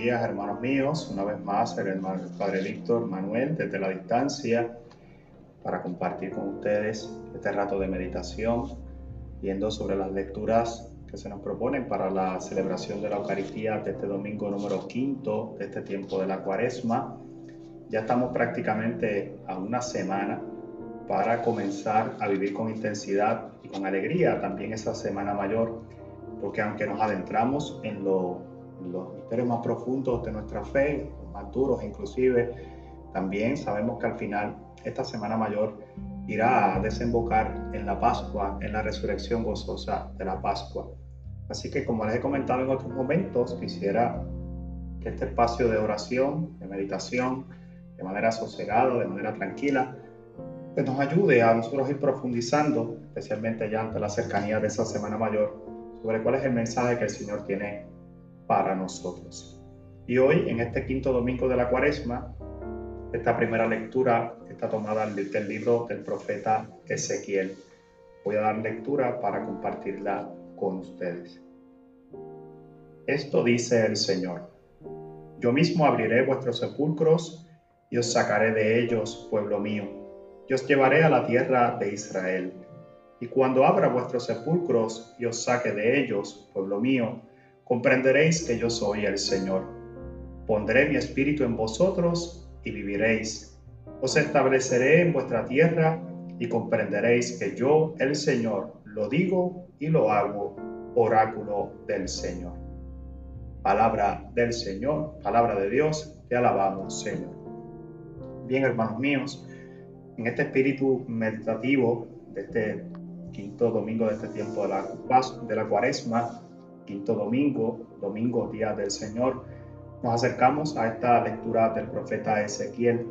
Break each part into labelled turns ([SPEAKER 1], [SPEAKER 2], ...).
[SPEAKER 1] días, hermanos míos. Una vez más, el hermano Padre Víctor Manuel desde la distancia para compartir con ustedes este rato de meditación, viendo sobre las lecturas que se nos proponen para la celebración de la Eucaristía de este domingo número quinto de este tiempo de la Cuaresma. Ya estamos prácticamente a una semana para comenzar a vivir con intensidad y con alegría también esa Semana Mayor, porque aunque nos adentramos en lo los misterios más profundos de nuestra fe, más duros inclusive, también sabemos que al final esta Semana Mayor irá a desembocar en la Pascua, en la resurrección gozosa de la Pascua. Así que como les he comentado en otros momentos, quisiera que este espacio de oración, de meditación, de manera sosegada, de manera tranquila, pues nos ayude a nosotros ir profundizando, especialmente ya ante la cercanía de esa Semana Mayor, sobre cuál es el mensaje que el Señor tiene para nosotros. Y hoy, en este quinto domingo de la cuaresma, esta primera lectura está tomada del libro del profeta Ezequiel. Voy a dar lectura para compartirla con ustedes. Esto dice el Señor. Yo mismo abriré vuestros sepulcros y os sacaré de ellos, pueblo mío, y os llevaré a la tierra de Israel. Y cuando abra vuestros sepulcros y os saque de ellos, pueblo mío, comprenderéis que yo soy el Señor. Pondré mi espíritu en vosotros y viviréis. Os estableceré en vuestra tierra y comprenderéis que yo, el Señor, lo digo y lo hago, oráculo del Señor. Palabra del Señor, palabra de Dios, te alabamos, Señor. Bien, hermanos míos, en este espíritu meditativo de este quinto domingo de este tiempo de la, de la cuaresma, quinto domingo, domingo día del Señor, nos acercamos a esta lectura del profeta Ezequiel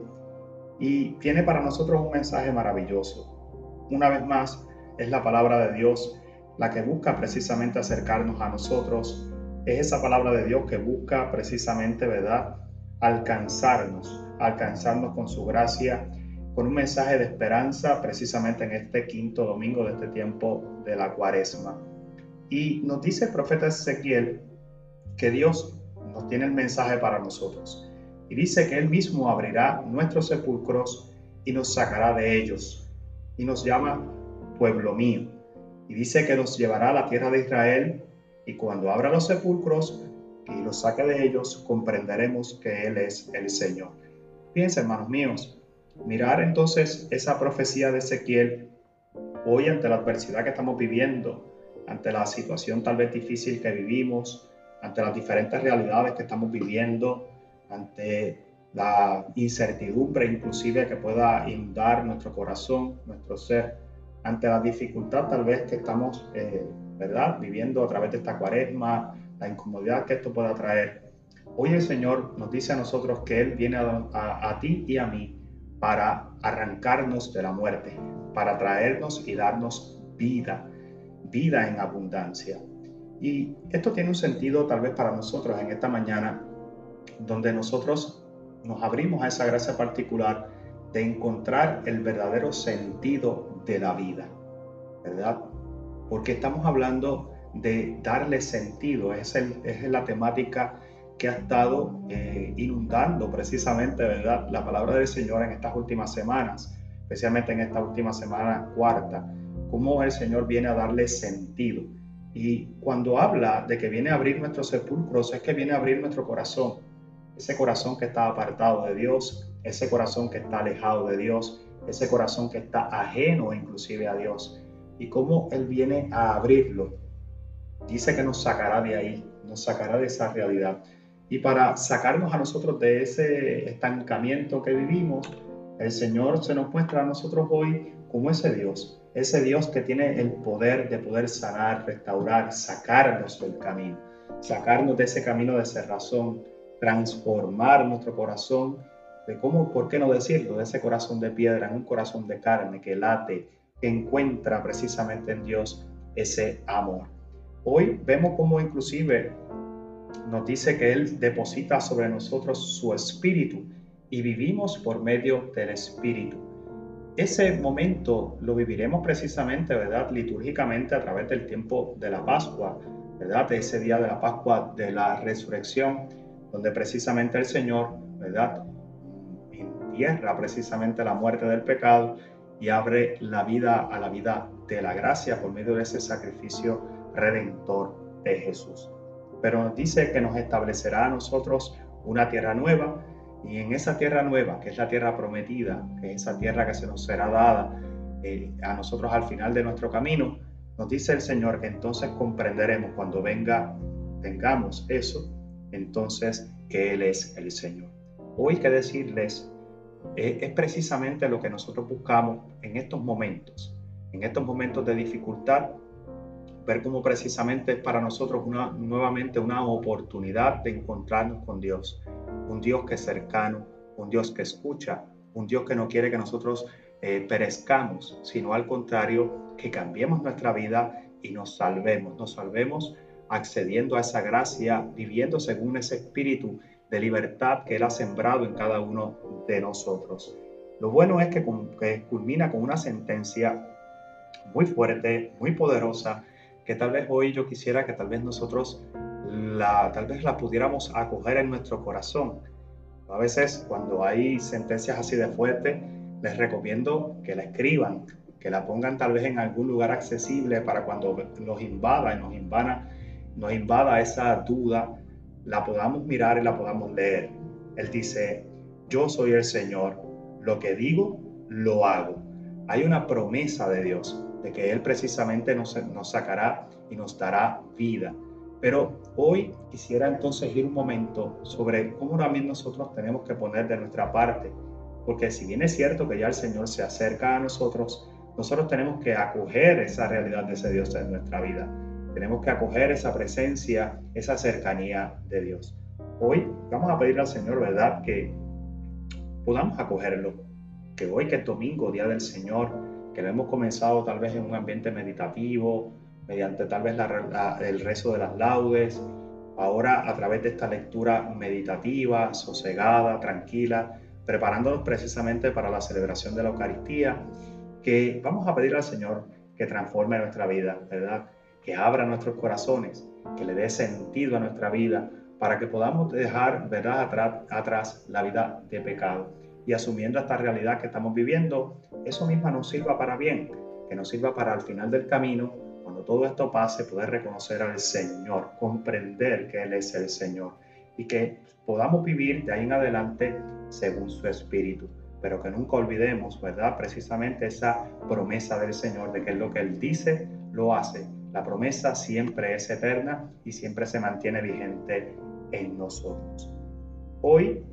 [SPEAKER 1] y tiene para nosotros un mensaje maravilloso. Una vez más, es la palabra de Dios la que busca precisamente acercarnos a nosotros. Es esa palabra de Dios que busca precisamente, ¿verdad? Alcanzarnos, alcanzarnos con su gracia, con un mensaje de esperanza precisamente en este quinto domingo de este tiempo de la cuaresma. Y nos dice el profeta Ezequiel que Dios nos tiene el mensaje para nosotros. Y dice que Él mismo abrirá nuestros sepulcros y nos sacará de ellos. Y nos llama pueblo mío. Y dice que nos llevará a la tierra de Israel. Y cuando abra los sepulcros y los saque de ellos, comprenderemos que Él es el Señor. Fíjense, hermanos míos, mirar entonces esa profecía de Ezequiel hoy ante la adversidad que estamos viviendo, ante la situación tal vez difícil que vivimos, ante las diferentes realidades que estamos viviendo, ante la incertidumbre inclusive que pueda inundar nuestro corazón, nuestro ser, ante la dificultad tal vez que estamos, eh, ¿verdad?, viviendo a través de esta cuaresma, la incomodidad que esto pueda traer. Hoy el Señor nos dice a nosotros que Él viene a, a ti y a mí para arrancarnos de la muerte, para traernos y darnos vida, vida en abundancia. Y esto tiene un sentido tal vez para nosotros en esta mañana, donde nosotros nos abrimos a esa gracia particular de encontrar el verdadero sentido de la vida, ¿verdad? Porque estamos hablando de darle sentido, es, es la temática que ha estado eh, inundando precisamente, ¿verdad? La palabra del Señor en estas últimas semanas, especialmente en esta última semana cuarta cómo el Señor viene a darle sentido. Y cuando habla de que viene a abrir nuestros sepulcros, es que viene a abrir nuestro corazón, ese corazón que está apartado de Dios, ese corazón que está alejado de Dios, ese corazón que está ajeno inclusive a Dios. Y cómo Él viene a abrirlo. Dice que nos sacará de ahí, nos sacará de esa realidad. Y para sacarnos a nosotros de ese estancamiento que vivimos, el Señor se nos muestra a nosotros hoy como ese Dios ese Dios que tiene el poder de poder sanar, restaurar, sacarnos del camino, sacarnos de ese camino de cerrazón, transformar nuestro corazón, de cómo, por qué no decirlo, de ese corazón de piedra en un corazón de carne que late, que encuentra precisamente en Dios ese amor. Hoy vemos cómo inclusive nos dice que Él deposita sobre nosotros su espíritu y vivimos por medio del espíritu ese momento lo viviremos precisamente, ¿verdad? Litúrgicamente a través del tiempo de la Pascua, ¿verdad? De ese día de la Pascua de la resurrección, donde precisamente el Señor, ¿verdad? Entierra precisamente la muerte del pecado y abre la vida a la vida de la gracia por medio de ese sacrificio redentor de Jesús. Pero nos dice que nos establecerá a nosotros una tierra nueva y en esa tierra nueva, que es la tierra prometida, que es esa tierra que se nos será dada eh, a nosotros al final de nuestro camino, nos dice el Señor que entonces comprenderemos cuando venga, tengamos eso, entonces que Él es el Señor. Hoy que decirles, eh, es precisamente lo que nosotros buscamos en estos momentos, en estos momentos de dificultad, ver cómo precisamente es para nosotros una, nuevamente una oportunidad de encontrarnos con Dios, un Dios que es cercano, un Dios que escucha, un Dios que no quiere que nosotros eh, perezcamos, sino al contrario, que cambiemos nuestra vida y nos salvemos, nos salvemos accediendo a esa gracia, viviendo según ese espíritu de libertad que Él ha sembrado en cada uno de nosotros. Lo bueno es que, que culmina con una sentencia muy fuerte, muy poderosa, que tal vez hoy yo quisiera que tal vez nosotros la, tal vez la pudiéramos acoger en nuestro corazón. A veces cuando hay sentencias así de fuertes, les recomiendo que la escriban, que la pongan tal vez en algún lugar accesible para cuando nos invada y nos invada, nos invada esa duda, la podamos mirar y la podamos leer. Él dice, yo soy el Señor, lo que digo, lo hago. Hay una promesa de Dios de que Él precisamente nos, nos sacará y nos dará vida. Pero hoy quisiera entonces ir un momento sobre cómo también nosotros tenemos que poner de nuestra parte porque si bien es cierto que ya el Señor se acerca a nosotros, nosotros tenemos que acoger esa realidad de ese Dios en nuestra vida. Tenemos que acoger esa presencia, esa cercanía de Dios. Hoy vamos a pedirle al Señor, ¿verdad? Que podamos acogerlo. Que hoy que es domingo, Día del Señor, que lo hemos comenzado tal vez en un ambiente meditativo, mediante tal vez el rezo de las laudes, ahora a través de esta lectura meditativa, sosegada, tranquila, preparándonos precisamente para la celebración de la Eucaristía, que vamos a pedir al Señor que transforme nuestra vida, ¿verdad? Que abra nuestros corazones, que le dé sentido a nuestra vida, para que podamos dejar, ¿verdad?, atrás, atrás la vida de pecado. Y asumiendo esta realidad que estamos viviendo, eso mismo nos sirva para bien, que nos sirva para al final del camino, cuando todo esto pase, poder reconocer al Señor, comprender que Él es el Señor y que podamos vivir de ahí en adelante según su espíritu. Pero que nunca olvidemos, ¿verdad? Precisamente esa promesa del Señor de que lo que Él dice, lo hace. La promesa siempre es eterna y siempre se mantiene vigente en nosotros. Hoy,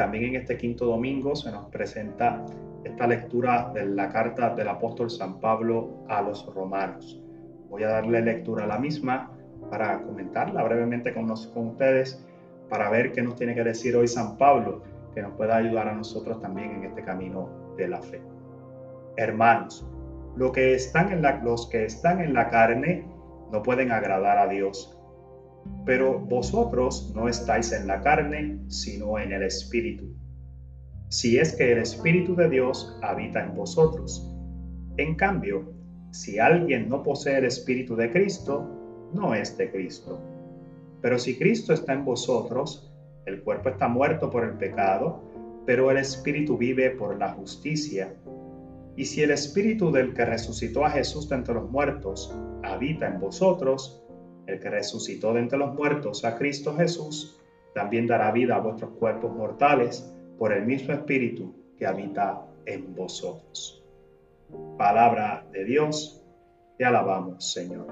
[SPEAKER 1] también en este quinto domingo, se nos presenta esta lectura de la carta del apóstol San Pablo a los romanos. Voy a darle lectura a la misma para comentarla brevemente con, con ustedes, para ver qué nos tiene que decir hoy San Pablo que nos pueda ayudar a nosotros también en este camino de la fe. Hermanos, lo que están en la, los que están en la carne no pueden agradar a Dios, pero vosotros no estáis en la carne, sino en el Espíritu. Si es que el Espíritu de Dios habita en vosotros. En cambio, si alguien no posee el Espíritu de Cristo, no es de Cristo. Pero si Cristo está en vosotros, el cuerpo está muerto por el pecado, pero el espíritu vive por la justicia. Y si el espíritu del que resucitó a Jesús de entre los muertos habita en vosotros, el que resucitó de entre los muertos a Cristo Jesús, también dará vida a vuestros cuerpos mortales por el mismo espíritu que habita en vosotros. Palabra de Dios, te alabamos, Señor.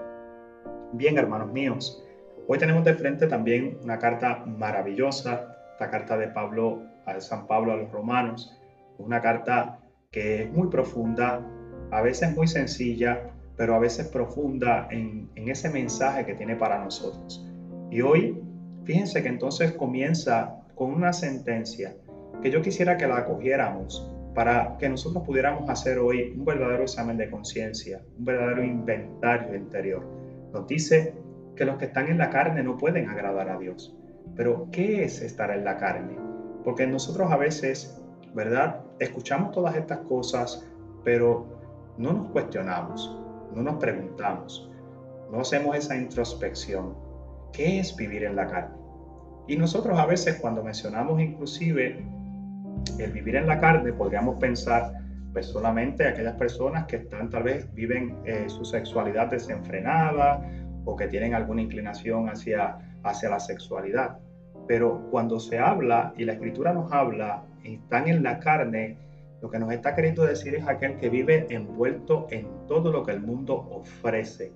[SPEAKER 1] Bien, hermanos míos, Hoy tenemos de frente también una carta maravillosa, esta carta de Pablo, a San Pablo a los romanos, una carta que es muy profunda, a veces muy sencilla, pero a veces profunda en, ese mensaje que tiene para nosotros. Y hoy, fíjense que entonces comienza con una sentencia que yo quisiera que la acogiéramos para que nosotros pudiéramos hacer hoy un verdadero examen de conciencia, un verdadero inventario interior. Nos dice que los que están en la carne no pueden agradar a Dios. Pero, ¿qué es estar en la carne? Porque nosotros a veces, ¿verdad? Escuchamos todas estas cosas, pero no nos cuestionamos, no nos preguntamos, no hacemos esa introspección. ¿Qué es vivir en la carne? Y nosotros a veces cuando mencionamos inclusive el vivir en la carne, podríamos pensar pues solamente aquellas personas que están tal vez viven eh, su sexualidad desenfrenada o que tienen alguna inclinación hacia, hacia la sexualidad. Pero cuando se habla y la escritura nos habla, están en la carne, lo que nos está queriendo decir es aquel que vive envuelto en todo lo que el mundo ofrece,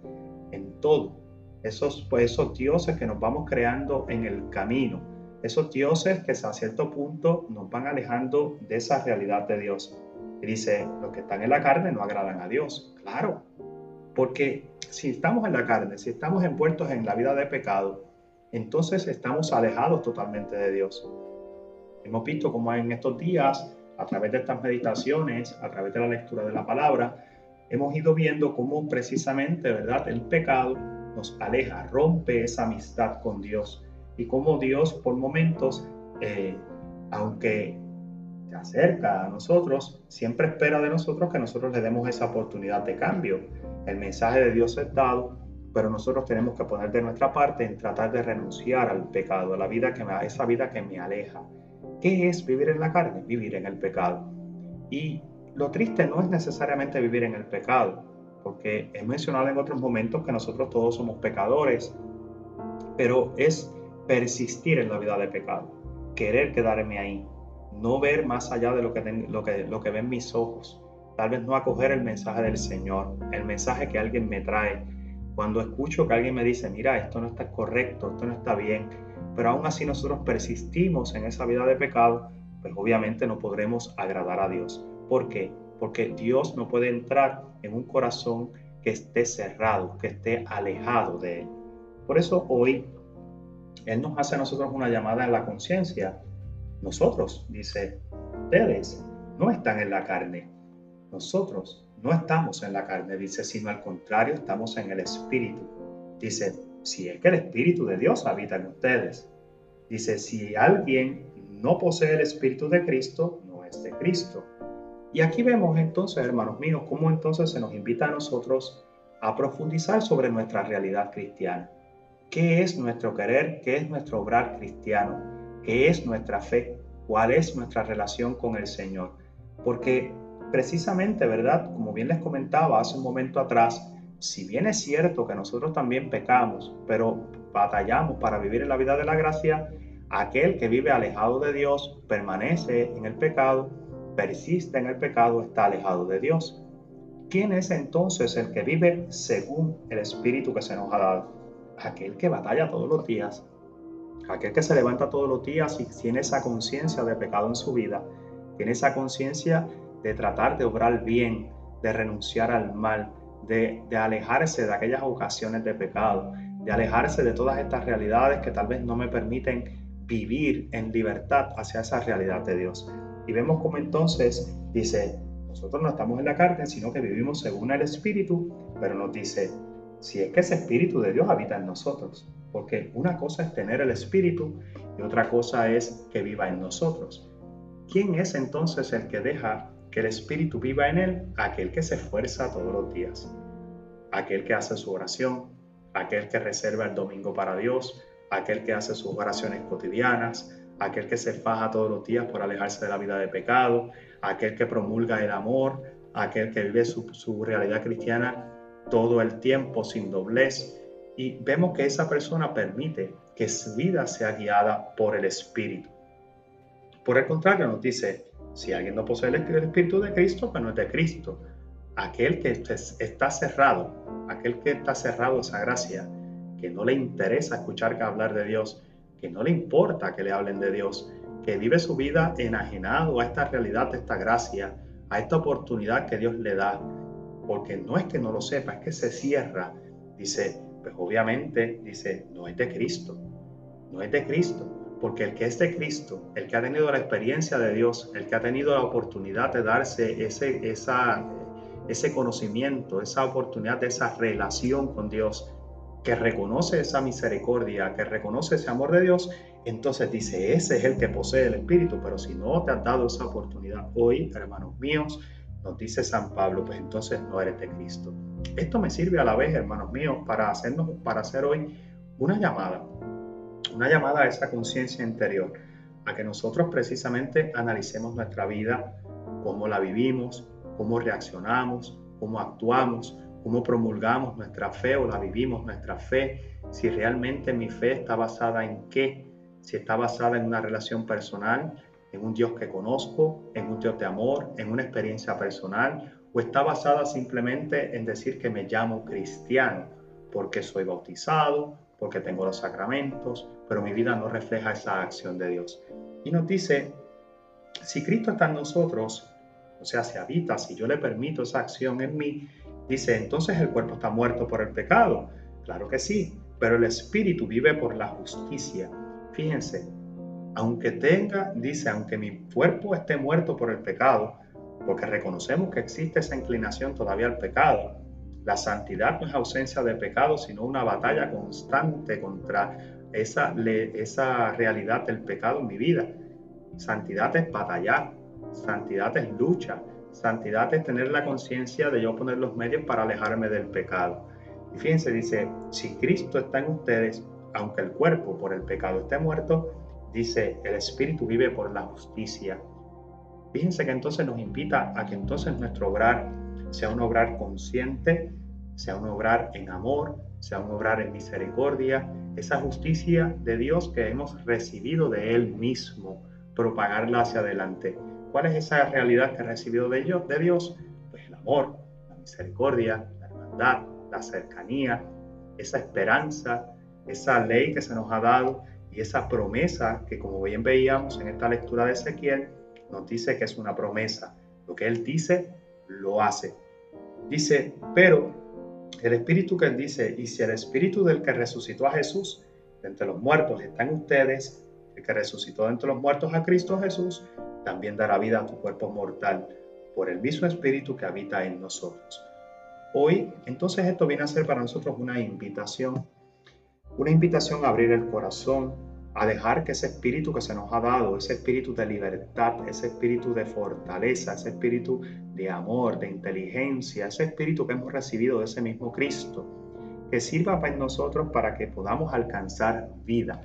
[SPEAKER 1] en todo. Esos, pues, esos dioses que nos vamos creando en el camino, esos dioses que a cierto punto nos van alejando de esa realidad de Dios. Y dice, los que están en la carne no agradan a Dios. Claro, porque si estamos en la carne, si estamos envueltos en la vida de pecado, entonces estamos alejados totalmente de Dios. Hemos visto como en estos días a través de estas meditaciones, a través de la lectura de la palabra, hemos ido viendo cómo precisamente, ¿verdad? El pecado nos aleja, rompe esa amistad con Dios y cómo Dios por momentos, eh, aunque se acerca a nosotros, siempre espera de nosotros que nosotros le demos esa oportunidad de cambio. El mensaje de Dios es dado, pero nosotros tenemos que poner de nuestra parte en tratar de renunciar al pecado, a la vida que me, a esa vida que me aleja. ¿Qué es vivir en la carne? Vivir en el pecado. Y lo triste no es necesariamente vivir en el pecado, porque he mencionado en otros momentos que nosotros todos somos pecadores, pero es persistir en la vida de pecado, querer quedarme ahí, no ver más allá de lo que, lo que, lo que ven mis ojos, tal vez no acoger el mensaje del Señor, el mensaje que alguien me trae. Cuando escucho que alguien me dice, mira, esto no está correcto, esto no está bien, pero aún así nosotros persistimos en esa vida de pecado, pues obviamente no podremos agradar a Dios. ¿Por qué? Porque Dios no puede entrar en un corazón que esté cerrado, que esté alejado de Él. Por eso hoy Él nos hace a nosotros una llamada en la conciencia. Nosotros, dice, ustedes no están en la carne. Nosotros no estamos en la carne, dice, sino al contrario, estamos en el Espíritu. Dice, si es que el Espíritu de Dios habita en ustedes. Dice, si alguien no posee el Espíritu de Cristo, no es de Cristo. Y aquí vemos entonces, hermanos míos, cómo entonces se nos invita a nosotros a profundizar sobre nuestra realidad cristiana. ¿Qué es nuestro querer? ¿Qué es nuestro obrar cristiano? ¿Qué es nuestra fe? ¿Cuál es nuestra relación con el Señor? Porque precisamente, ¿verdad? Como bien les comentaba hace un momento atrás, si bien es cierto que nosotros también pecamos, pero batallamos para vivir en la vida de la gracia, aquel que vive alejado de Dios permanece en el pecado, persiste en el pecado, está alejado de Dios. ¿Quién es entonces el que vive según el Espíritu que se nos ha dado? Aquel que batalla todos los días, aquel que se levanta todos los días y tiene esa conciencia de pecado en su vida, tiene esa conciencia de tratar de obrar bien, de renunciar al mal, de, alejarse de aquellas ocasiones de pecado, de alejarse de todas estas realidades que tal vez no me permiten vivir en libertad hacia esa realidad de Dios. Y vemos como entonces dice, nosotros no estamos en la carne, sino que vivimos según el Espíritu, pero nos dice, si es que ese Espíritu de Dios habita en nosotros, porque una cosa es tener el Espíritu y otra cosa es que viva en nosotros. ¿Quién es entonces el que deja que el Espíritu viva en él, aquel que se esfuerza todos los días, aquel que hace su oración, aquel que reserva el domingo para Dios, aquel que hace sus oraciones cotidianas, aquel que se faja todos los días por alejarse de la vida de pecado, aquel que promulga el amor, aquel que vive su, realidad cristiana todo el tiempo sin doblez. Y vemos que esa persona permite que su vida sea guiada por el Espíritu. Por el contrario, nos dice, si alguien no posee el Espíritu de Cristo, pues no es de Cristo. Aquel que está cerrado, aquel que está cerrado a esa gracia, que no le interesa escuchar que hablar de Dios, que no le importa que le hablen de Dios, que vive su vida enajenado a esta realidad, a esta gracia, a esta oportunidad que Dios le da, porque no es que no lo sepa, es que se cierra. Dice, pues obviamente, dice, no es de Cristo, no es de Cristo. Porque el que es de Cristo, el que ha tenido la experiencia de Dios, el que ha tenido la oportunidad de darse ese, esa, ese conocimiento, esa oportunidad de esa relación con Dios, que reconoce esa misericordia, que reconoce ese amor de Dios, entonces dice, ese es el que posee el Espíritu, pero si no te has dado esa oportunidad hoy, hermanos míos, nos dice San Pablo, pues entonces no eres de Cristo. Esto me sirve a la vez, hermanos míos, para, hacernos, para hacer hoy una llamada una llamada a esa conciencia interior, a que nosotros precisamente analicemos nuestra vida, cómo la vivimos, cómo reaccionamos, cómo actuamos, cómo promulgamos nuestra fe o la vivimos nuestra fe, si realmente mi fe está basada en qué, si está basada en una relación personal, en un Dios que conozco, en un Dios de amor, en una experiencia personal, o está basada simplemente en decir que me llamo cristiano porque soy bautizado, porque tengo los sacramentos, pero mi vida no refleja esa acción de Dios. Y nos dice, si Cristo está en nosotros, o sea, se habita, si yo le permito esa acción en mí, dice, entonces el cuerpo está muerto por el pecado. Claro que sí, pero el espíritu vive por la justicia. Fíjense, aunque tenga, dice, aunque mi cuerpo esté muerto por el pecado, porque reconocemos que existe esa inclinación todavía al pecado, la santidad no es ausencia de pecado, sino una batalla constante contra esa, esa realidad del pecado en mi vida. Santidad es batallar, santidad es lucha, santidad es tener la conciencia de yo poner los medios para alejarme del pecado. Y fíjense, dice, si Cristo está en ustedes, aunque el cuerpo por el pecado esté muerto, dice, el espíritu vive por la justicia. Fíjense que entonces nos invita a que entonces nuestro obrar sea un obrar consciente, sea un obrar en amor, sea un obrar en misericordia, esa justicia de Dios que hemos recibido de Él mismo, propagarla hacia adelante. ¿Cuál es esa realidad que he recibido de Dios? De Dios? Pues el amor, la misericordia, la hermandad, la cercanía, esa esperanza, esa ley que se nos ha dado y esa promesa que como bien veíamos en esta lectura de Ezequiel, nos dice que es una promesa. Lo que Él dice, lo hace. Dice, pero el Espíritu que Él dice, y si el Espíritu del que resucitó a Jesús de entre los muertos está ustedes, el que resucitó de entre los muertos a Cristo Jesús, también dará vida a tu cuerpo mortal por el mismo Espíritu que habita en nosotros. Hoy, entonces esto viene a ser para nosotros una invitación, una invitación a abrir el corazón, a dejar que ese espíritu que se nos ha dado, ese espíritu de libertad, ese espíritu de fortaleza, ese espíritu de amor, de inteligencia, ese espíritu que hemos recibido de ese mismo Cristo, que sirva para nosotros para que podamos alcanzar vida.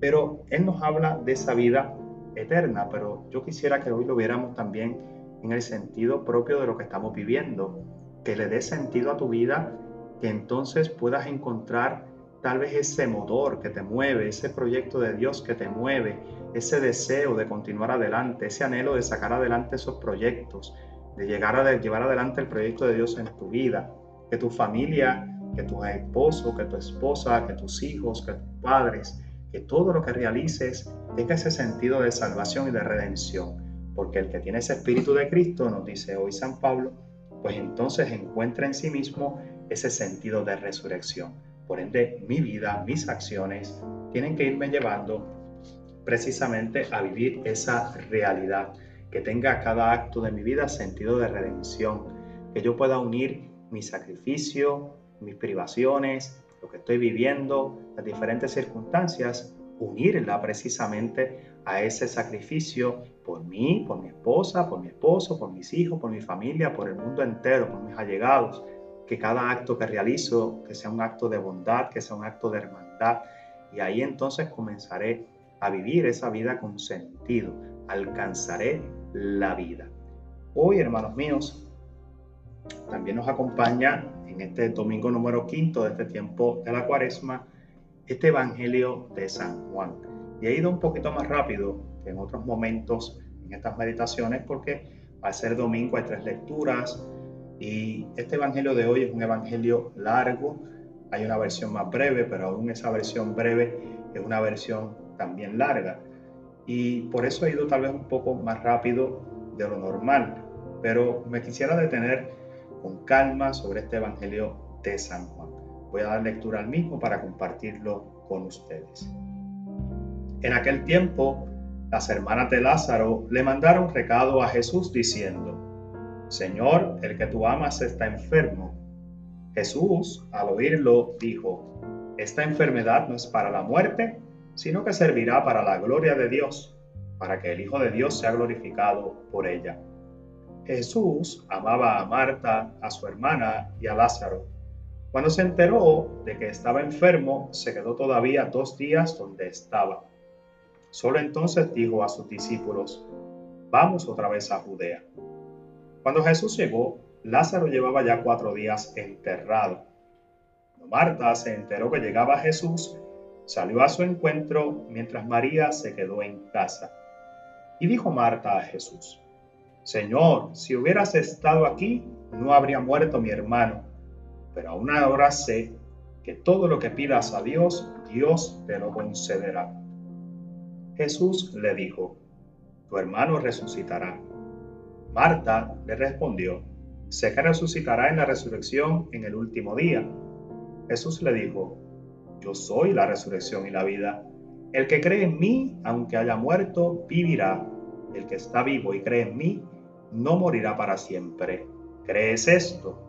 [SPEAKER 1] Pero Él nos habla de esa vida eterna, pero yo quisiera que hoy lo viéramos también en el sentido propio de lo que estamos viviendo, que le dé sentido a tu vida, que entonces puedas encontrar tal vez ese motor que te mueve, ese proyecto de Dios que te mueve, ese deseo de continuar adelante, ese anhelo de sacar adelante esos proyectos, de llegar a llevar adelante el proyecto de Dios en tu vida, que tu familia, que tu esposo, que tu esposa, que tus hijos, que tus padres, que todo lo que realices tenga ese sentido de salvación y de redención, porque el que tiene ese espíritu de Cristo, nos dice hoy San Pablo, pues entonces encuentra en sí mismo ese sentido de resurrección. Por ende, mi vida, mis acciones tienen que irme llevando precisamente a vivir esa realidad, que tenga cada acto de mi vida sentido de redención, que yo pueda unir mi sacrificio, mis privaciones, lo que estoy viviendo, las diferentes circunstancias, unirla precisamente a ese sacrificio por mí, por mi esposa, por mi esposo, por mis hijos, por mi familia, por el mundo entero, por mis allegados, que cada acto que realizo, que sea un acto de bondad, que sea un acto de hermandad. Y ahí entonces comenzaré a vivir esa vida con sentido, alcanzaré la vida. Hoy, hermanos míos, también nos acompaña en este domingo número quinto de este tiempo de la cuaresma, este Evangelio de San Juan. Y he ido un poquito más rápido que en otros momentos en estas meditaciones porque al ser domingo hay tres lecturas, y este evangelio de hoy es un evangelio largo, hay una versión más breve, pero aún esa versión breve es una versión también larga. Y por eso he ido tal vez un poco más rápido de lo normal, pero me quisiera detener con calma sobre este evangelio de San Juan. Voy a dar lectura al mismo para compartirlo con ustedes. En aquel tiempo, las hermanas de Lázaro le mandaron recado a Jesús diciendo, Señor, el que tú amas está enfermo. Jesús, al oírlo, dijo, Esta enfermedad no es para la muerte, sino que servirá para la gloria de Dios, para que el Hijo de Dios sea glorificado por ella. Jesús amaba a Marta, a su hermana y a Lázaro. Cuando se enteró de que estaba enfermo, se quedó todavía dos días donde estaba. Solo entonces dijo a sus discípulos, vamos otra vez a Judea. Cuando Jesús llegó, Lázaro llevaba ya cuatro días enterrado. Cuando Marta se enteró que llegaba Jesús, salió a su encuentro mientras María se quedó en casa. Y dijo Marta a Jesús, Señor, si hubieras estado aquí, no habría muerto mi hermano, pero aún ahora sé que todo lo que pidas a Dios, Dios te lo concederá. Jesús le dijo, tu hermano resucitará. Marta le respondió, sé que resucitará en la resurrección en el último día. Jesús le dijo, yo soy la resurrección y la vida. El que cree en mí, aunque haya muerto, vivirá. El que está vivo y cree en mí, no morirá para siempre. ¿Crees esto?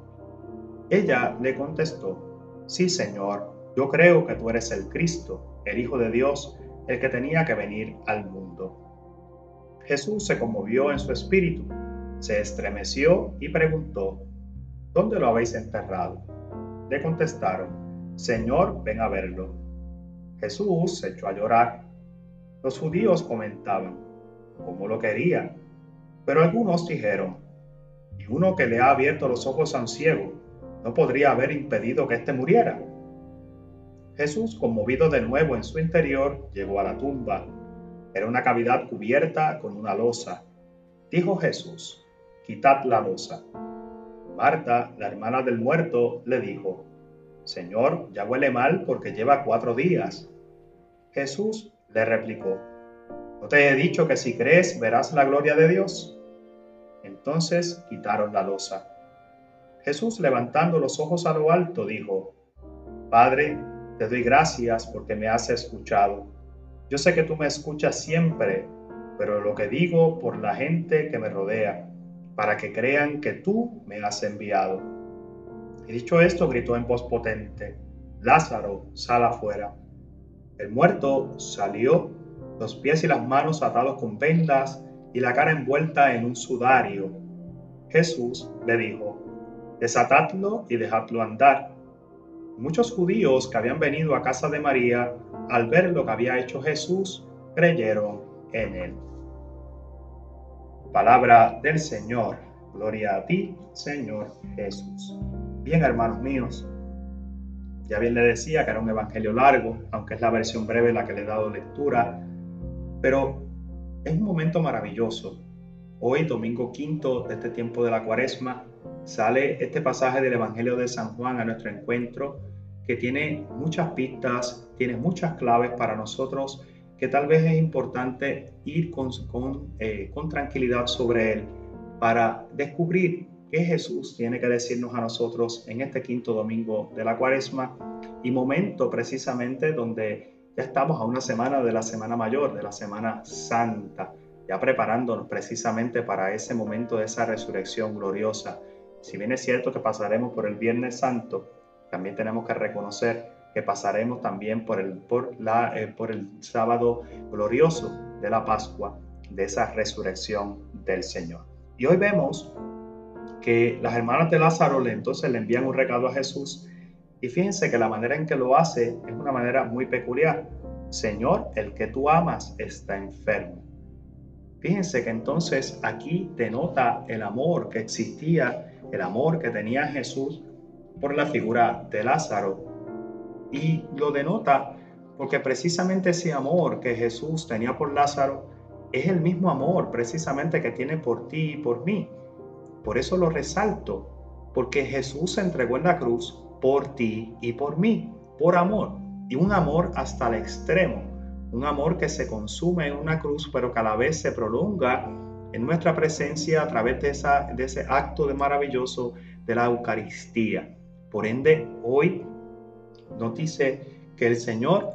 [SPEAKER 1] Ella le contestó, sí, Señor, yo creo que tú eres el Cristo, el Hijo de Dios, el que tenía que venir al mundo. Jesús se conmovió en su espíritu, se estremeció y preguntó, ¿dónde lo habéis enterrado? Le contestaron, Señor, ven a verlo. Jesús se echó a llorar. Los judíos comentaban, ¿cómo lo quería? Pero algunos dijeron, y uno que le ha abierto los ojos a un ciego, ¿no podría haber impedido que éste muriera? Jesús, conmovido de nuevo en su interior, llegó a la tumba. Era una cavidad cubierta con una losa. Dijo Jesús, quitad la losa. Marta, la hermana del muerto, le dijo, Señor, ya huele mal porque lleva cuatro días. Jesús le replicó, ¿no te he dicho que si crees verás la gloria de Dios? Entonces quitaron la losa. Jesús, levantando los ojos a lo alto, dijo, Padre, te doy gracias porque me has escuchado. Yo sé que tú me escuchas siempre, pero lo que digo por la gente que me rodea, para que crean que tú me has enviado. Y dicho esto, gritó en voz potente, Lázaro, sal afuera. El muerto salió, los pies y las manos atados con vendas y la cara envuelta en un sudario. Jesús le dijo, desatadlo y dejadlo andar. Muchos judíos que habían venido a casa de María, al ver lo que había hecho Jesús, creyeron en él. Palabra del Señor. Gloria a ti, Señor Jesús. Bien, hermanos míos, ya bien le decía que era un evangelio largo, aunque es la versión breve la que le he dado lectura, pero es un momento maravilloso. Hoy, domingo quinto de este tiempo de la cuaresma, sale este pasaje del Evangelio de San Juan a nuestro encuentro que tiene muchas pistas, tiene muchas claves para nosotros que tal vez es importante ir con, con, eh, con tranquilidad sobre él para descubrir qué Jesús tiene que decirnos a nosotros en este quinto domingo de la cuaresma y momento precisamente donde ya estamos a una semana de la Semana Mayor, de la Semana Santa, ya preparándonos precisamente para ese momento de esa resurrección gloriosa. Si bien es cierto que pasaremos por el Viernes Santo, también tenemos que reconocer que pasaremos también por el, por la, eh, por el sábado glorioso de la Pascua, de esa resurrección del Señor. Y hoy vemos que las hermanas de Lázaro entonces le envían un recado a Jesús y fíjense que la manera en que lo hace es una manera muy peculiar. Señor, el que tú amas está enfermo. Fíjense que entonces aquí denota el amor que existía, el amor que tenía Jesús por la figura de Lázaro. Y lo denota porque precisamente ese amor que Jesús tenía por Lázaro es el mismo amor precisamente que tiene por ti y por mí. Por eso lo resalto, porque Jesús se entregó en la cruz por ti y por mí, por amor, y un amor hasta el extremo, un amor que se consume en una cruz, pero que a la vez se prolonga en nuestra presencia a través de, ese acto de maravilloso de la Eucaristía. Por ende, hoy nos dice que el Señor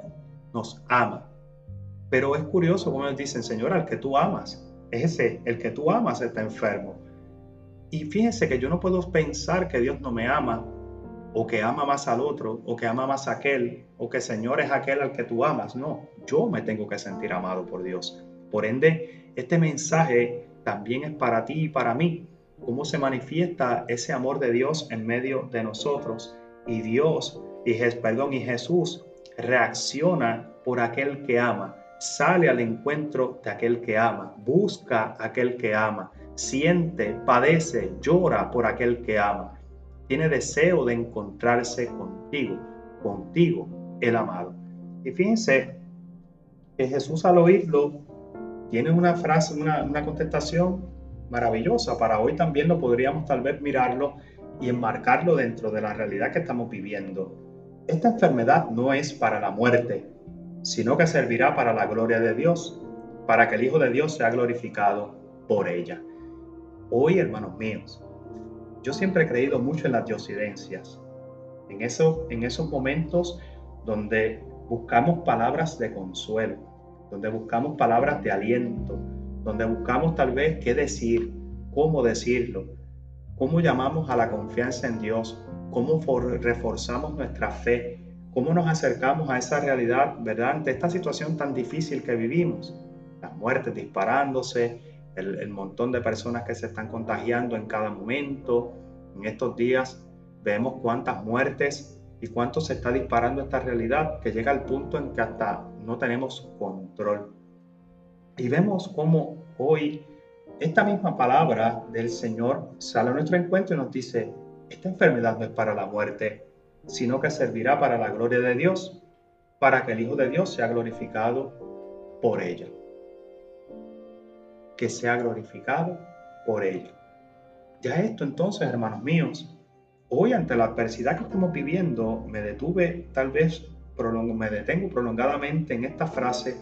[SPEAKER 1] nos ama. Pero es curioso como nos dicen, Señor, al que tú amas, es ese, el que tú amas está enfermo. Y fíjense que yo no puedo pensar que Dios no me ama, o que ama más al otro, o que ama más a aquel, o que Señor es aquel al que tú amas. No, yo me tengo que sentir amado por Dios. Por ende, este mensaje también es para ti y para mí cómo se manifiesta ese amor de Dios en medio de nosotros Y Dios, y, perdón, y Jesús reacciona por aquel que ama, sale al encuentro de aquel que ama, busca aquel que ama, siente, padece, llora por aquel que ama. Tiene deseo de encontrarse contigo, contigo, el amado. Y fíjense que Jesús al oírlo tiene una frase, una, una contestación maravillosa. Para hoy también lo podríamos tal vez mirarlo y enmarcarlo dentro de la realidad que estamos viviendo. Esta enfermedad no es para la muerte, sino que servirá para la gloria de Dios, para que el Hijo de Dios sea glorificado por ella. Hoy, hermanos míos, yo siempre he creído mucho en las diosidencias, en, eso, en esos momentos donde buscamos palabras de consuelo, donde buscamos palabras de aliento, donde buscamos tal vez qué decir, cómo decirlo, cómo llamamos a la confianza en Dios, cómo reforzamos nuestra fe, cómo nos acercamos a esa realidad, ¿verdad? Ante esta situación tan difícil que vivimos, las muertes disparándose, el, el montón de personas que se están contagiando en cada momento, en estos días vemos cuántas muertes y cuánto se está disparando esta realidad que llega al punto en que hasta no tenemos control. Y vemos cómo hoy esta misma palabra del Señor sale a nuestro encuentro y nos dice, esta enfermedad no es para la muerte, sino que servirá para la gloria de Dios, para que el Hijo de Dios sea glorificado por ella. Que sea glorificado por ella. Ya esto entonces, hermanos míos, hoy ante la adversidad que estamos viviendo, me detuve tal vez, me detengo prolongadamente en esta frase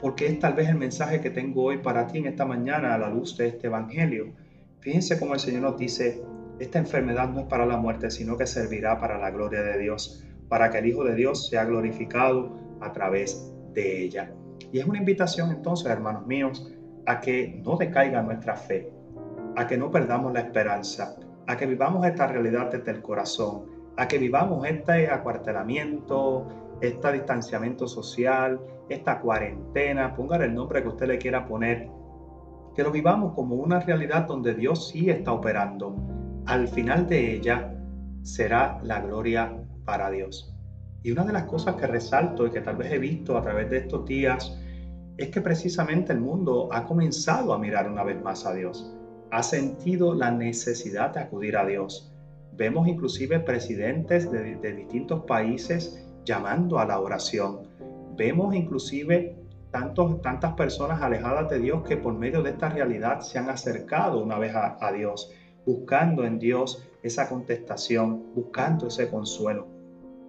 [SPEAKER 1] porque es tal vez el mensaje que tengo hoy para ti en esta mañana a la luz de este Evangelio. Fíjense cómo el Señor nos dice, esta enfermedad no es para la muerte, sino que servirá para la gloria de Dios, para que el Hijo de Dios sea glorificado a través de ella. Y es una invitación entonces, hermanos míos, a que no decaiga nuestra fe, a que no perdamos la esperanza, a que vivamos esta realidad desde el corazón, a que vivamos este acuartelamiento, este distanciamiento social, esta cuarentena, póngale el nombre que usted le quiera poner, que lo vivamos como una realidad donde Dios sí está operando. Al final de ella será la gloria para Dios. Y una de las cosas que resalto y que tal vez he visto a través de estos días es que precisamente el mundo ha comenzado a mirar una vez más a Dios, ha sentido la necesidad de acudir a Dios. Vemos inclusive presidentes de, distintos países llamando a la oración. Vemos inclusive tantos, tantas personas alejadas de Dios que por medio de esta realidad se han acercado una vez a, a Dios, buscando en Dios esa contestación, buscando ese consuelo.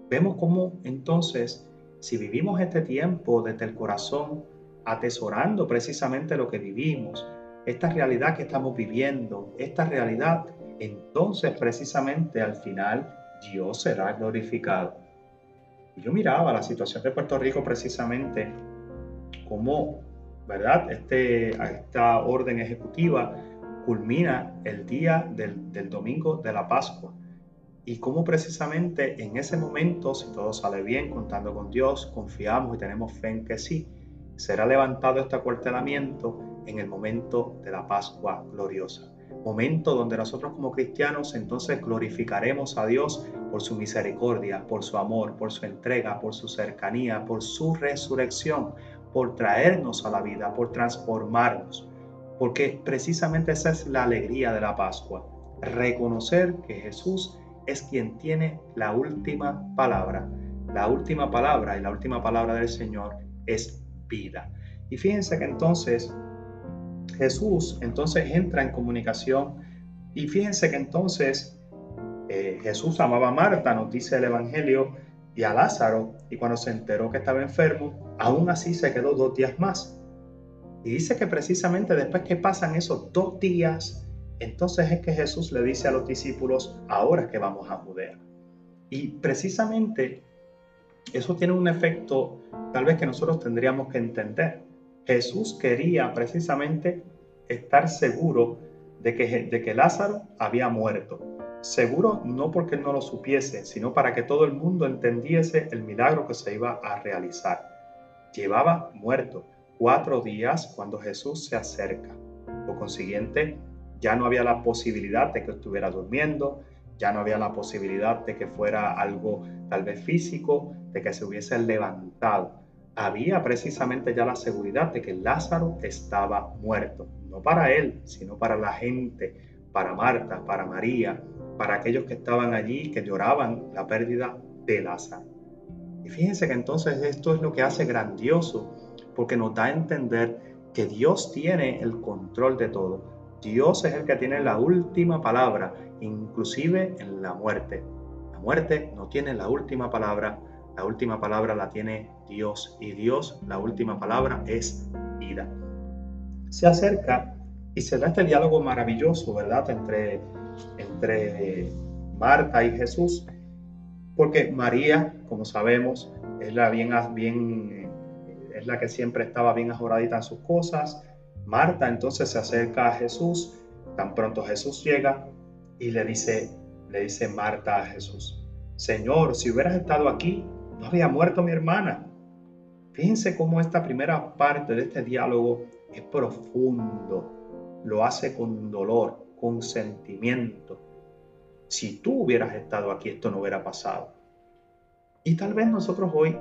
[SPEAKER 1] Vemos cómo entonces, si vivimos este tiempo desde el corazón, atesorando precisamente lo que vivimos, esta realidad que estamos viviendo, esta realidad, entonces precisamente al final Dios será glorificado. Yo miraba la situación de Puerto Rico precisamente como, ¿verdad? Este, esta orden ejecutiva culmina el día del, del domingo de la Pascua. Y cómo precisamente en ese momento, si todo sale bien, contando con Dios, confiamos y tenemos fe en que sí, será levantado este acuartelamiento en el momento de la Pascua gloriosa momento donde nosotros como cristianos entonces glorificaremos a Dios por su misericordia, por su amor, por su entrega, por su cercanía, por su resurrección, por traernos a la vida, por transformarnos. Porque precisamente esa es la alegría de la Pascua, reconocer que Jesús es quien tiene la última palabra. La última palabra y la última palabra del Señor es vida. Y fíjense que entonces Jesús entonces entra en comunicación y fíjense que entonces eh, Jesús amaba a Marta, nos dice el Evangelio, y a Lázaro, y cuando se enteró que estaba enfermo, aún así se quedó dos días más. Y dice que precisamente después que pasan esos dos días, entonces es que Jesús le dice a los discípulos, ahora que vamos a Judea. Y precisamente eso tiene un efecto tal vez que nosotros tendríamos que entender. Jesús quería precisamente estar seguro de que, de que Lázaro había muerto. Seguro no porque no lo supiese, sino para que todo el mundo entendiese el milagro que se iba a realizar. Llevaba muerto cuatro días cuando Jesús se acerca. Por consiguiente, ya no había la posibilidad de que estuviera durmiendo, ya no había la posibilidad de que fuera algo tal vez físico, de que se hubiese levantado. Había precisamente ya la seguridad de que Lázaro estaba muerto, no para él, sino para la gente, para Marta, para María, para aquellos que estaban allí, que lloraban la pérdida de Lázaro. Y fíjense que entonces esto es lo que hace grandioso, porque nos da a entender que Dios tiene el control de todo. Dios es el que tiene la última palabra, inclusive en la muerte. La muerte no tiene la última palabra, la última palabra la tiene Dios y Dios, la última palabra es vida. Se acerca y se da este diálogo maravilloso, ¿verdad?, entre, entre Marta y Jesús, porque María, como sabemos, es la, bien, bien, es la que siempre estaba bien ajoradita en sus cosas. Marta entonces se acerca a Jesús, tan pronto Jesús llega y le dice, le dice Marta a Jesús, Señor, si hubieras estado aquí, no había muerto mi hermana. Fíjense cómo esta primera parte de este diálogo es profundo, lo hace con dolor, con sentimiento. Si tú hubieras estado aquí, esto no hubiera pasado. Y tal vez nosotros hoy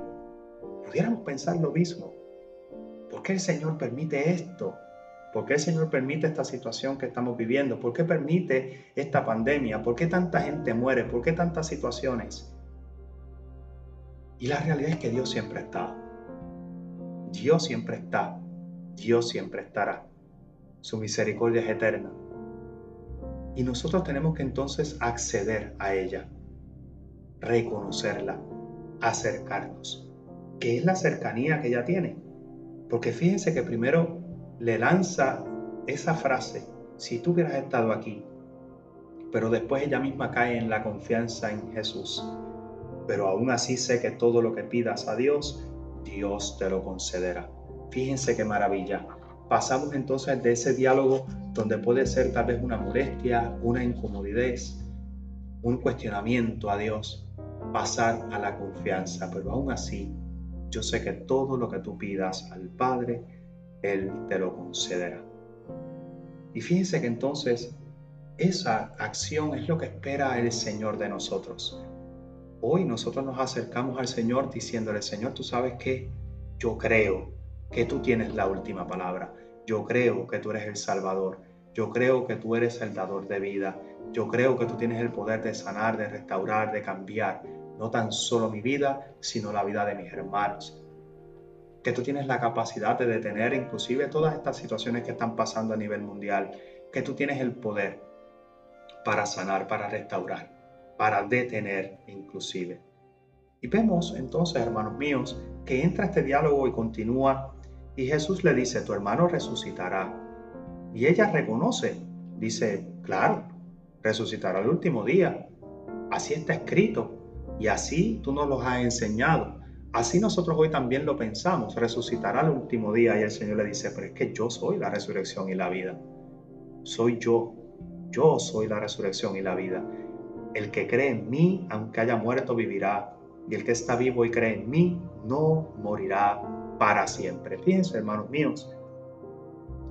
[SPEAKER 1] pudiéramos pensar lo mismo. ¿Por qué el Señor permite esto? ¿Por qué el Señor permite esta situación que estamos viviendo? ¿Por qué permite esta pandemia? ¿Por qué tanta gente muere? ¿Por qué tantas situaciones? Y la realidad es que Dios siempre está. Dios siempre está. Dios siempre estará. Su misericordia es eterna. Y nosotros tenemos que entonces acceder a ella, reconocerla, acercarnos. ¿Qué es la cercanía que ella tiene? Porque fíjense que primero le lanza esa frase, si tú hubieras estado aquí, pero después ella misma cae en la confianza en Jesús. Pero aún así sé que todo lo que pidas a Dios, Dios te lo concederá. Fíjense qué maravilla. Pasamos entonces de ese diálogo donde puede ser tal vez una molestia, una incomodidad, un cuestionamiento a Dios, pasar a la confianza. Pero aún así, yo sé que todo lo que tú pidas al Padre, él te lo concederá. Y fíjense que entonces esa acción es lo que espera el Señor de nosotros. Hoy nosotros nos acercamos al Señor diciéndole, Señor, tú sabes que yo creo que tú tienes la última palabra. Yo creo que tú eres el Salvador. Yo creo que tú eres el dador de vida. Yo creo que tú tienes el poder de sanar, de restaurar, de cambiar, no tan solo mi vida, sino la vida de mis hermanos que tú tienes la capacidad de detener inclusive todas estas situaciones que están pasando a nivel mundial, que tú tienes el poder para sanar, para restaurar, para detener inclusive. Y vemos entonces, hermanos míos, que entra este diálogo y continúa y Jesús le dice, tu hermano resucitará. Y ella reconoce, dice, claro, resucitará el último día. Así está escrito y así tú nos lo has enseñado. Así nosotros hoy también lo pensamos, resucitará el último día y el Señor le dice, pero es que yo soy la resurrección y la vida. Soy yo, yo soy la resurrección y la vida. El que cree en mí, aunque haya muerto, vivirá. Y el que está vivo y cree en mí, no morirá para siempre. Fíjense, hermanos míos,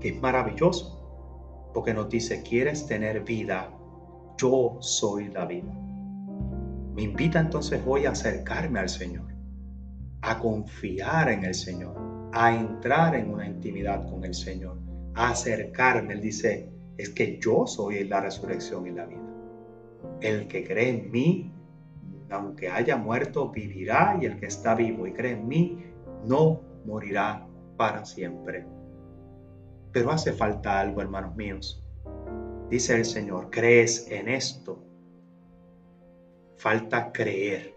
[SPEAKER 1] que es maravilloso, porque nos dice, ¿quieres tener vida? Yo soy la vida. Me invita entonces hoy a acercarme al Señor a confiar en el Señor, a entrar en una intimidad con el Señor, a acercarme. Él dice, es que yo soy la resurrección y la vida. El que cree en mí, aunque haya muerto, vivirá y el que está vivo y cree en mí, no morirá para siempre. Pero hace falta algo, hermanos míos. Dice el Señor, ¿crees en esto? Falta creer.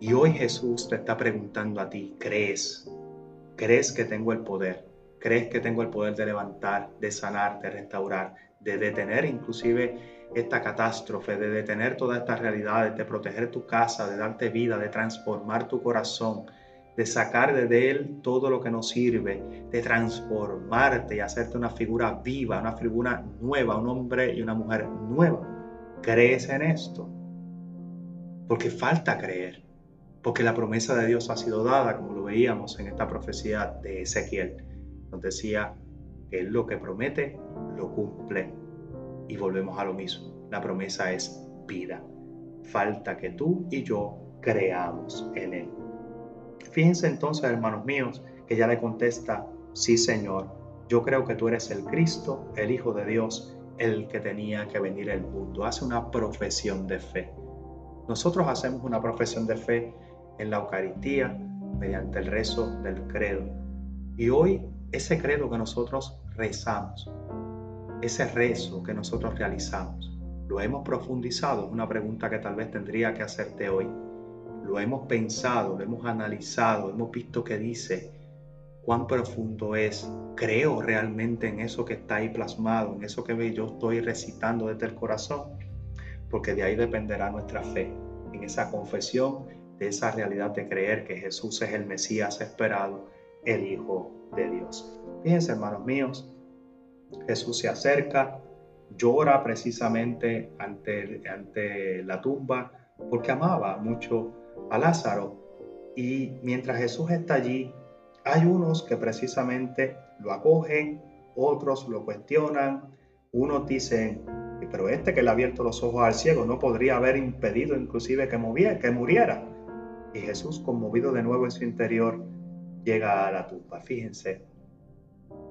[SPEAKER 1] Y hoy Jesús te está preguntando a ti, ¿crees? ¿Crees que tengo el poder? ¿Crees que tengo el poder de levantar, de sanar, de restaurar, de detener inclusive esta catástrofe, de detener todas estas realidades, de proteger tu casa, de darte vida, de transformar tu corazón, de sacar de él todo lo que nos sirve, de transformarte y hacerte una figura viva, una figura nueva, un hombre y una mujer nueva. ¿Crees en esto? Porque falta creer porque la promesa de Dios ha sido dada, como lo veíamos en esta profecía de Ezequiel. Nos decía Él lo que promete, lo cumple. Y volvemos a lo mismo. La promesa es vida. Falta que tú y yo creamos en Él. Fíjense entonces, hermanos míos, que ya le contesta, sí Señor, yo creo que tú eres el Cristo, el Hijo de Dios, el que tenía que venir al mundo. Hace una profesión de fe. Nosotros hacemos una profesión de fe en la Eucaristía mediante el rezo del credo. Y hoy ese credo que nosotros rezamos, ese rezo que nosotros realizamos, ¿lo hemos profundizado? Es una pregunta que tal vez tendría que hacerte hoy. Lo hemos pensado, lo hemos analizado, hemos visto que dice cuán profundo es. Creo realmente en eso que está ahí plasmado, en eso que yo estoy recitando desde el corazón, porque de ahí dependerá nuestra fe, en esa confesión de esa realidad de creer que Jesús es el Mesías esperado, el Hijo de Dios. Fíjense, hermanos míos, Jesús se acerca, llora precisamente ante, ante la tumba porque amaba mucho a Lázaro. Y mientras Jesús está allí, hay unos que precisamente lo acogen, otros lo cuestionan, unos dicen, pero este que le ha abierto los ojos al ciego no podría haber impedido inclusive que, moviera, que muriera. Y Jesús, conmovido de nuevo en su interior, llega a la tumba. Fíjense,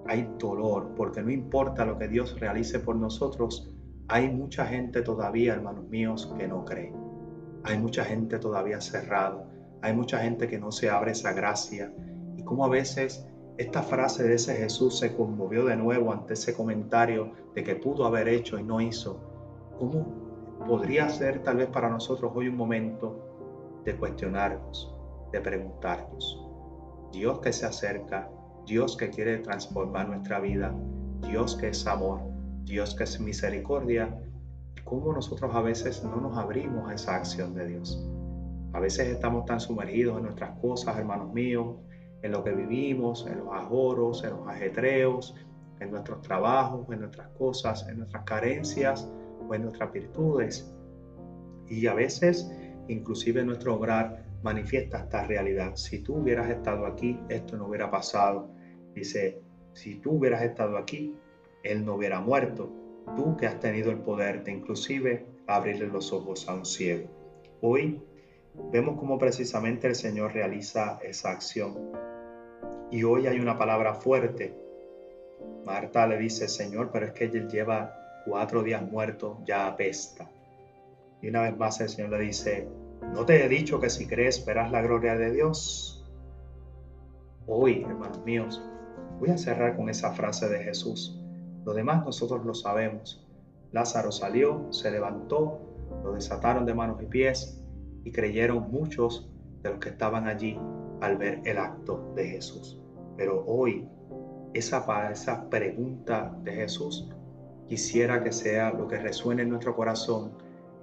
[SPEAKER 1] hay dolor, porque no importa lo que Dios realice por nosotros, hay mucha gente todavía, hermanos míos, que no cree. Hay mucha gente todavía cerrada. Hay mucha gente que no se abre esa gracia cómo a veces esta frase de ese Jesús se conmovió de nuevo ante ese comentario de que pudo haber hecho y no hizo. ¿Cómo podría ser tal vez para nosotros hoy un momento de cuestionarnos, de preguntarnos? Dios que se acerca, Dios que quiere transformar nuestra vida, Dios que es amor, Dios que es misericordia, ¿cómo nosotros a veces no nos abrimos a esa acción de Dios? A veces estamos tan sumergidos en nuestras cosas, hermanos míos, en lo que vivimos, en los ajoros, en los ajetreos, en nuestros trabajos, en nuestras cosas, en nuestras carencias o en nuestras virtudes. Y a veces, inclusive nuestro obrar manifiesta esta realidad. Si tú hubieras estado aquí, esto no hubiera pasado. Dice, si tú hubieras estado aquí, él no hubiera muerto. Tú que has tenido el poder de inclusive abrirle los ojos a un ciego. Hoy vemos cómo precisamente el Señor realiza esa acción y hoy hay una palabra fuerte. Marta le dice, Señor, pero es que él lleva cuatro días muerto, ya apesta. Y una vez más el Señor le dice, ¿no te he dicho que si crees verás la gloria de Dios? Hoy, hermanos míos, voy a cerrar con esa frase de Jesús. Lo demás nosotros lo sabemos. Lázaro salió, se levantó, lo desataron de manos y pies y creyeron muchos de los que estaban allí al ver el acto de Jesús. Pero hoy, esa, esa pregunta de Jesús, quisiera que sea lo que resuene en nuestro corazón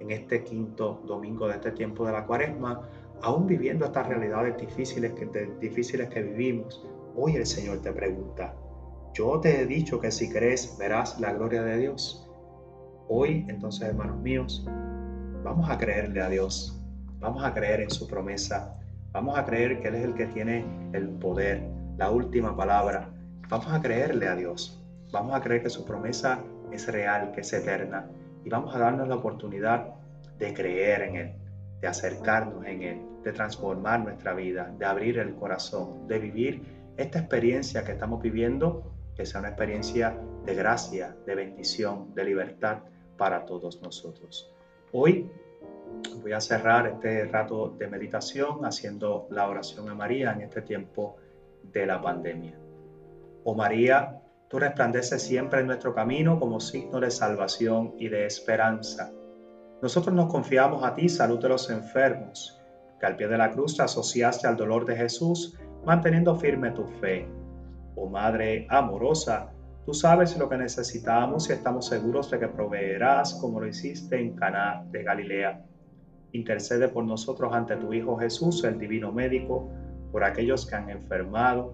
[SPEAKER 1] en este quinto domingo de este tiempo de la cuaresma, aún viviendo estas realidades difíciles que, vivimos. Hoy el Señor te pregunta, yo te he dicho que si crees verás la gloria de Dios. Hoy, entonces, hermanos míos, vamos a creerle a Dios, vamos a creer en su promesa, vamos a creer que Él es el que tiene el poder, la última palabra. Vamos a creerle a Dios. Vamos a creer que su promesa es real, que es eterna. Y vamos a darnos la oportunidad de creer en Él, de acercarnos en Él, de transformar nuestra vida, de abrir el corazón, de vivir esta experiencia que estamos viviendo, que sea una experiencia de gracia, de bendición, de libertad para todos nosotros. Hoy voy a cerrar este rato de meditación haciendo la oración a María en este tiempo de la pandemia. Oh María, tú resplandeces siempre en nuestro camino como signo de salvación y de esperanza. Nosotros nos confiamos a ti, salud de los enfermos, que al pie de la cruz te asociaste al dolor de Jesús, manteniendo firme tu fe. Oh Madre amorosa, tú sabes lo que necesitamos y estamos seguros de que proveerás como lo hiciste en Caná de Galilea. Intercede por nosotros ante tu Hijo Jesús, el divino médico, por aquellos que han enfermado,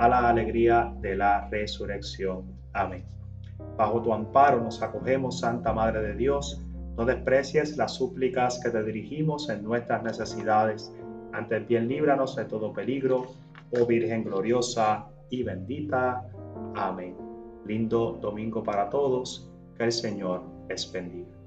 [SPEAKER 1] a la alegría de la resurrección. Amén. Bajo tu amparo nos acogemos, Santa Madre de Dios. No desprecies las súplicas que te dirigimos en nuestras necesidades. Ante bien líbranos de todo peligro, oh Virgen gloriosa y bendita. Amén. Lindo domingo para todos. Que el Señor les bendiga.